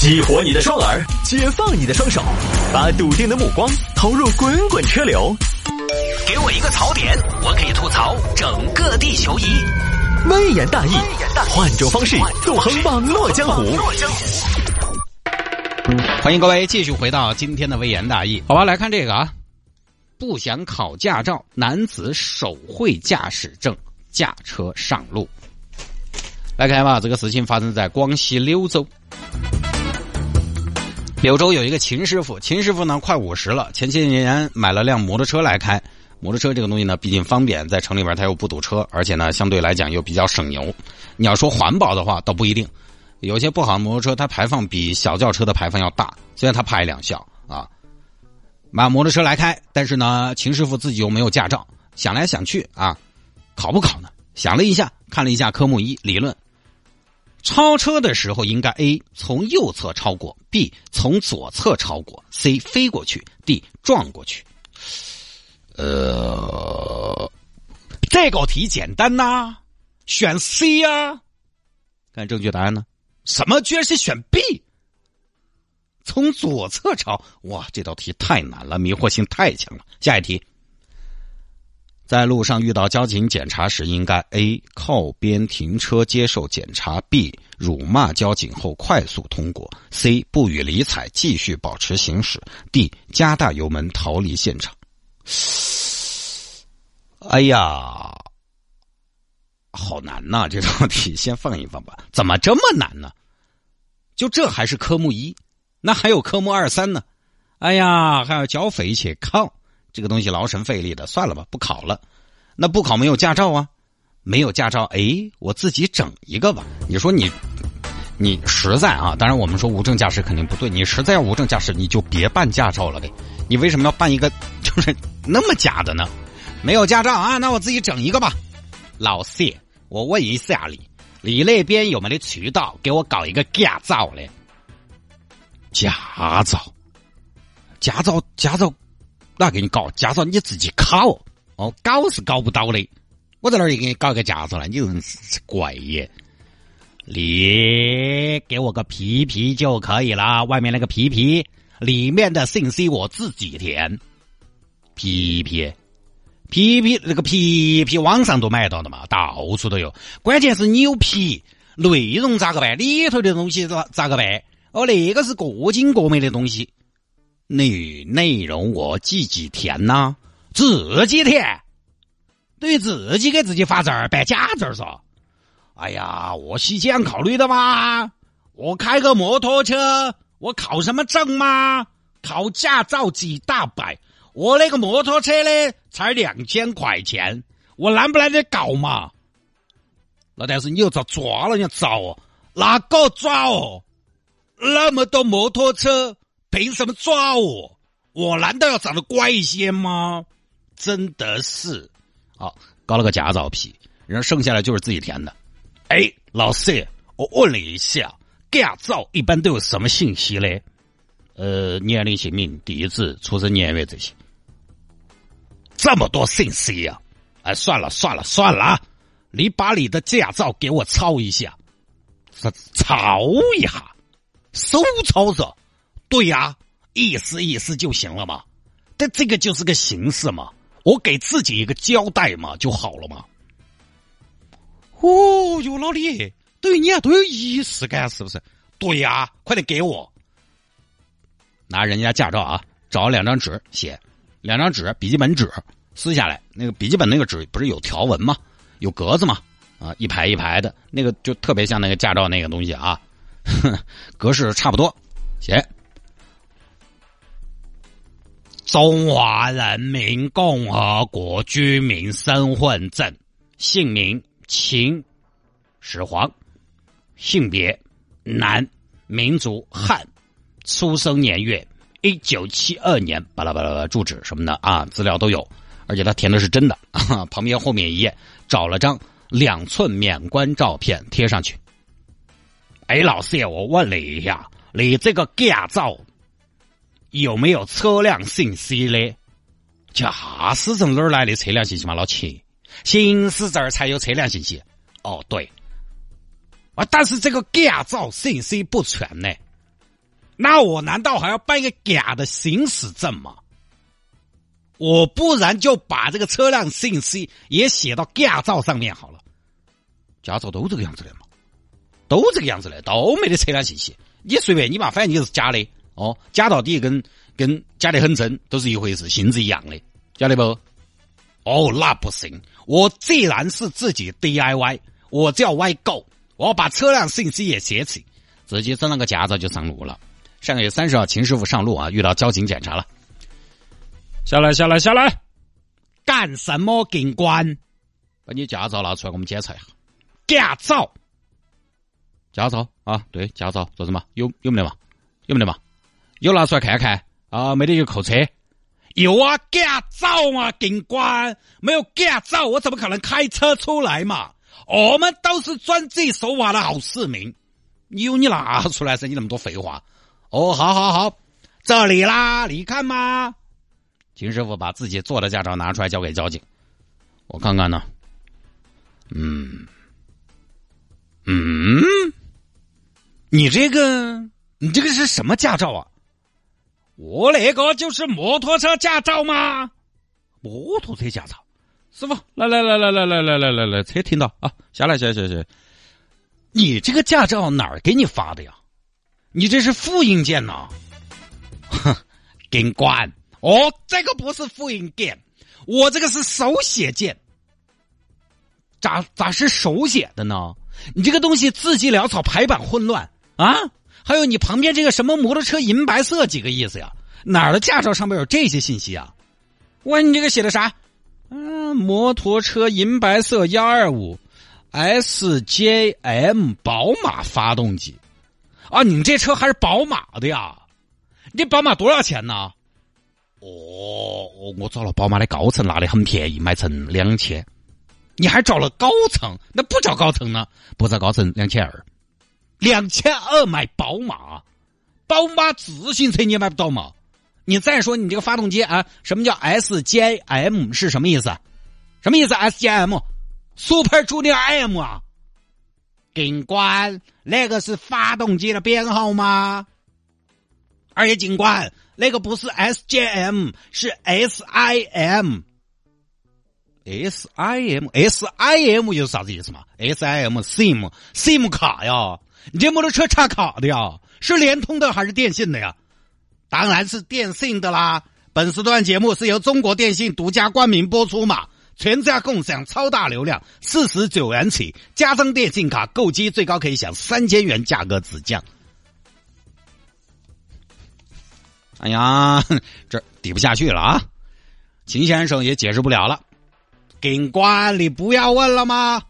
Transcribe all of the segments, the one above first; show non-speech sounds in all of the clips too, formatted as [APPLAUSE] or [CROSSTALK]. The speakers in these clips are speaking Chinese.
激活你的双耳，解放你的双手，把笃定的目光投入滚滚车流。给我一个槽点，我可以吐槽整个地球仪。微言大义，换种方式纵横网络江湖。欢迎各位继续回到今天的微言大义。好吧，来看这个啊，不想考驾照，男子手绘驾驶证驾车上路。来看吧，这个事情发生在广西柳州。柳州有一个秦师傅，秦师傅呢快五十了，前些年买了辆摩托车来开。摩托车这个东西呢，毕竟方便，在城里边它又不堵车，而且呢相对来讲又比较省油。你要说环保的话，倒不一定。有些不好的摩托车，它排放比小轿车的排放要大，虽然它排两效啊。买摩托车来开，但是呢，秦师傅自己又没有驾照，想来想去啊，考不考呢？想了一下，看了一下科目一理论。超车的时候应该 A 从右侧超过，B 从左侧超过，C 飞过去，D 撞过去。呃，这个题简单呐，选 C 呀。看正确答案呢？什么？居然是选 B？从左侧超？哇，这道题太难了，迷惑性太强了。下一题。在路上遇到交警检查时，应该 A 靠边停车接受检查，B 辱骂交警后快速通过，C 不予理睬继续保持行驶，D 加大油门逃离现场。哎呀，好难呐！这道题先放一放吧。怎么这么难呢？就这还是科目一，那还有科目二三呢？哎呀，还要交费去抗。这个东西劳神费力的，算了吧，不考了。那不考没有驾照啊，没有驾照，哎，我自己整一个吧。你说你，你实在啊，当然我们说无证驾驶肯定不对，你实在要无证驾驶，你就别办驾照了呗。你为什么要办一个 [LAUGHS] 就是那么假的呢？没有驾照啊，那我自己整一个吧。老谢，我问一下你，你那边有没得渠道给我搞一个驾照嘞？驾照，驾照，驾照。哪给你搞驾照？你自己考哦，搞是搞不到的。我在那儿也给你搞个驾照了，你人是怪耶！你给我个皮皮就可以了，外面那个皮皮里面的信息我自己填。皮皮皮皮那个皮皮网上都买到的嘛，到处都有。关键是你有皮，内容咋个办？里头的东西咋咋个办？哦，那个是各精各美的东西。内内容我自己填呐，自己填，对自己给自己发证儿办假证儿嗦。哎呀，我是这样考虑的嘛。我开个摩托车，我考什么证嘛？考驾照几大百，我那个摩托车呢才两千块钱，我难不难得搞嘛？那但是你又遭抓了，你遭哦？哪个抓哦？那么多摩托车。凭什么抓我？我难道要长得乖一些吗？真的是，好搞了个假照皮，然后剩下来就是自己填的。哎，老师，我问了一下，驾照一般都有什么信息嘞？呃，年龄、姓名、地址、出生年月这些，这么多信息呀！哎，算了算了算了，你把你的驾照给我抄一下，抄一下，手抄着。对呀，意思意思就行了嘛，但这个就是个形式嘛，我给自己一个交代嘛就好了嘛。哦哟，老李，对于你啊都有仪式感是不是？对呀，快点给我，拿人家驾照啊，找两张纸写，两张纸，笔记本纸撕下来，那个笔记本那个纸不是有条纹吗？有格子吗？啊，一排一排的，那个就特别像那个驾照那个东西啊，格式差不多，写。中华人民共和国居民身份证，姓名秦始皇，性别男，民族汉，出生年月一九七二年，巴拉巴拉住址什么的啊，资料都有，而且他填的是真的啊。旁边后面一页找了张两寸免冠照片贴上去。哎，老师，我问了一下，你这个驾照。有没有车辆信息的？驾驶证哪儿来的车辆信息嘛？老秦，行驶证才有车辆信息。哦，对。啊，但是这个驾照信息不全呢。那我难道还要办一个假的行驶证吗？我不然就把这个车辆信息也写到驾照上面好了。驾照都这个样子的嘛，都这个样子的，都没得车辆信息。你随便你嘛，反正你是假的哦，假到底跟跟假的很真都是一回事，性质一样的，晓得不？哦，那不行，我既然是自己 DIY，我就要歪够，我把车辆信息也写起，自己整了个驾照就上路了。上个月三十号，秦师傅上路啊，遇到交警检查了，下来下来下来，干什么？警官，把你驾照拿出来，我们检查一下。驾照，驾照啊，对，驾照做什么？有有没得嘛？有没得嘛？有拿出来看看啊，没得就扣车。有啊，驾照嘛，警官，没有驾照我怎么可能开车出来嘛？我们都是遵纪守法的好市民。你有你拿出来噻，你那么多废话。哦，好好好，这里啦，你看嘛。秦师傅把自己做的驾照拿出来交给交警，我看看呢。嗯。嗯，你这个，你这个是什么驾照啊？我那个就是摩托车驾照吗？摩托车驾照，师傅，来来来来来来来来来来，车停到啊，下来下来下下。你这个驾照哪儿给你发的呀？你这是复印件呐？哼，警官，哦，这个不是复印件，我这个是手写件。咋咋是手写的呢？你这个东西字迹潦草，排版混乱啊！还有你旁边这个什么摩托车银白色几个意思呀？哪儿的驾照上面有这些信息啊？喂，你这个写的啥？嗯，摩托车银白色幺二五，SJM 宝马发动机啊！你这车还是宝马的呀？你这宝马多少钱呢？哦，我找了宝马的高层，拿的很便宜，买成两千。你还找了高层？那不找高层呢？不找高层两千二，两千二买宝马，宝马自行车你也买不到嘛？你再说你这个发动机啊，什么叫 SJM 是什么意思？什么意思？SJM，Super Junior M 啊？警官，那个是发动机的编号吗？而且警官，那个不是 SJM，是 SIM。S I M S I M 又是啥子意思嘛？S I M SIM SIM 卡呀？你这摩托车插卡的呀？是联通的还是电信的呀？当然是电信的啦！本时段节目是由中国电信独家冠名播出嘛？全家共享超大流量，四十九元起加增电信卡购机最高可以享三千元价格直降。哎呀，这抵不下去了啊！秦先生也解释不了了。警官，你不要问了吗？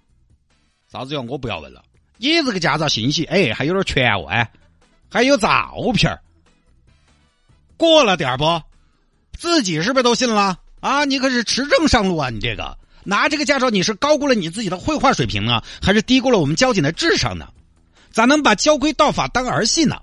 啥子用？我不要问了。你这个驾照信息，哎，还有点全哦，哎，还有照片过了点不？自己是不是都信了？啊，你可是持证上路啊！你这个拿这个驾照，你是高估了你自己的绘画水平呢，还是低估了我们交警的智商呢？咋能把交规道法当儿戏呢？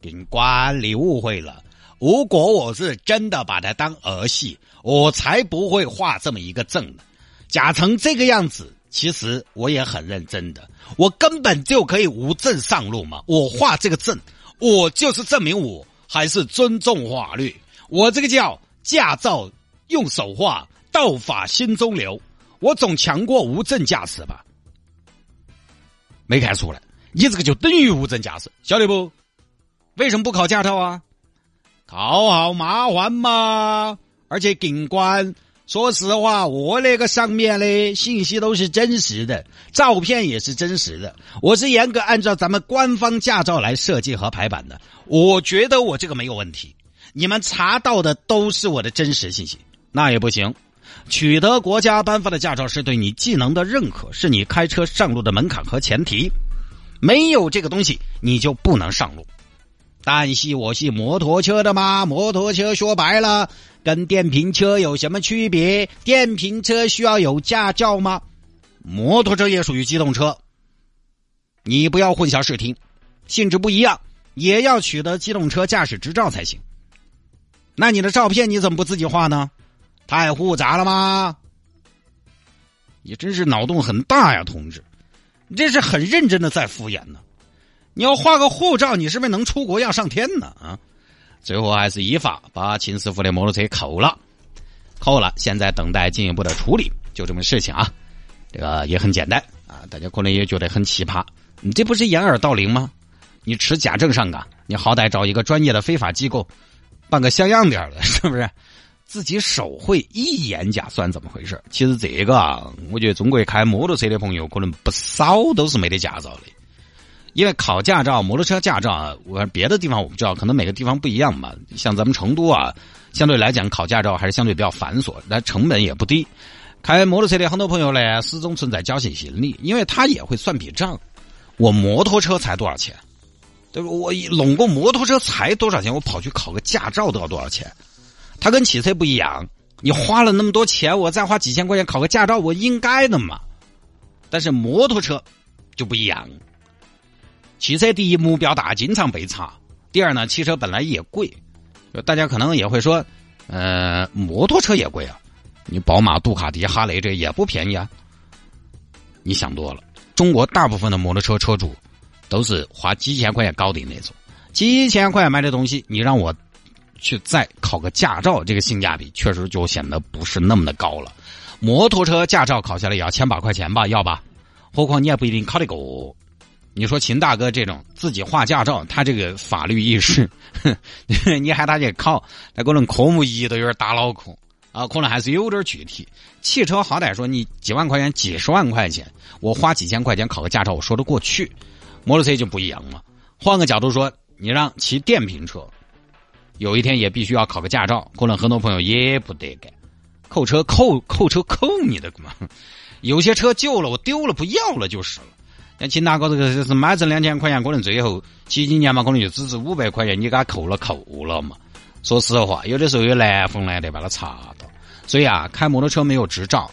警官，你误会了。如果我是真的把它当儿戏，我才不会画这么一个证呢。假成这个样子，其实我也很认真的。我根本就可以无证上路嘛。我画这个证，我就是证明我还是尊重法律。我这个叫驾照用手画，道法心中留。我总强过无证驾驶吧？没看出来，你这个就等于无证驾驶，晓得不？为什么不考驾照啊？考好麻烦嘛！而且警官，说实话，我那个上面的信息都是真实的，照片也是真实的。我是严格按照咱们官方驾照来设计和排版的。我觉得我这个没有问题。你们查到的都是我的真实信息，那也不行。取得国家颁发的驾照是对你技能的认可，是你开车上路的门槛和前提。没有这个东西，你就不能上路。但是我是摩托车的嘛，摩托车说白了跟电瓶车有什么区别？电瓶车需要有驾照吗？摩托车也属于机动车，你不要混淆视听，性质不一样，也要取得机动车驾驶执照才行。那你的照片你怎么不自己画呢？太复杂了吗？你真是脑洞很大呀，同志，你这是很认真的在敷衍呢。你要画个护照，你是不是能出国要上天呢？啊，最后还是依法把秦师傅的摩托车扣了，扣了，现在等待进一步的处理，就这么事情啊。这个也很简单啊，大家可能也觉得很奇葩，你这不是掩耳盗铃吗？你持假证上岗，你好歹找一个专业的非法机构办个像样点的，是不是？自己手绘一眼假算怎么回事？其实这个啊，我觉得中国开摩托车的朋友可能不少都是没得驾照的。因为考驾照，摩托车驾照，我别的地方我不知道，可能每个地方不一样嘛。像咱们成都啊，相对来讲考驾照还是相对比较繁琐，那成本也不低。开摩托车的很多朋友呢，始终存在侥幸心理，因为他也会算笔账。我摩托车才多少钱？对吧？我弄个摩托车才多少钱？我跑去考个驾照都要多少钱？它跟汽车不一样，你花了那么多钱，我再花几千块钱考个驾照，我应该的嘛。但是摩托车就不一样，汽车第一目标大，经常被查；第二呢，汽车本来也贵，大家可能也会说，呃，摩托车也贵啊，你宝马、杜卡迪、哈雷这也不便宜啊。你想多了，中国大部分的摩托车车主都是花几千块钱搞定那种，几千块钱买的东西，你让我。去再考个驾照，这个性价比确实就显得不是那么的高了。摩托车驾照考下来也要千把块钱吧？要吧？何况你也不一定考得过。你说秦大哥这种自己画驾照，他这个法律意识，你喊他去考，那可能科目一都有点打脑壳啊，可能还是有点具体。汽车好歹说你几万块钱、几十万块钱，我花几千块钱考个驾照，我说得过去。摩托车就不一样了。换个角度说，你让骑电瓶车。有一天也必须要考个驾照，可能很多朋友也不得干，扣车扣扣车扣你的嘛。有些车旧了，我丢了不要了就是了。像秦大哥这个就是买成两千块钱，可能最后几几年嘛，可能就只值五百块钱，你给他扣了扣了嘛。说实话，有的时候有难逢难得把他查到。所以啊，开摩托车没有执照，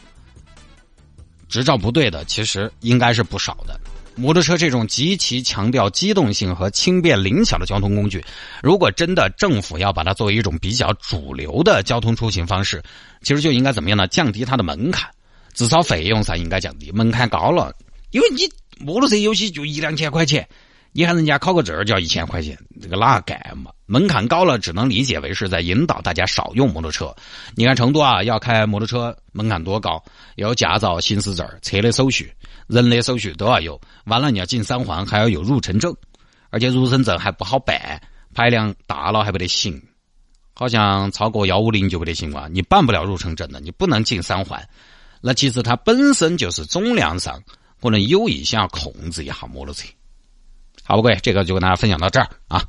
执照不对的，其实应该是不少的。摩托车这种极其强调机动性和轻便灵巧的交通工具，如果真的政府要把它作为一种比较主流的交通出行方式，其实就应该怎么样呢？降低它的门槛，至少费用上应该降低。门槛高了，因为你摩托车有些就一两千块钱，你看人家考个证儿就要一千块钱，这个哪干嘛？门槛高了，只能理解为是在引导大家少用摩托车。你看成都啊，要开摩托车门槛多高？要有驾照、行驶证、车的手续。人的手续都要有，完了你要进三环，还要有入城证，而且入城证还不好办，排量大了还不得行，好像超过幺五零就不得行了，你办不了入城证的，你不能进三环。那其实它本身就是总量上可能有意想控制一下摩托车。好，各位，这个就跟大家分享到这儿啊。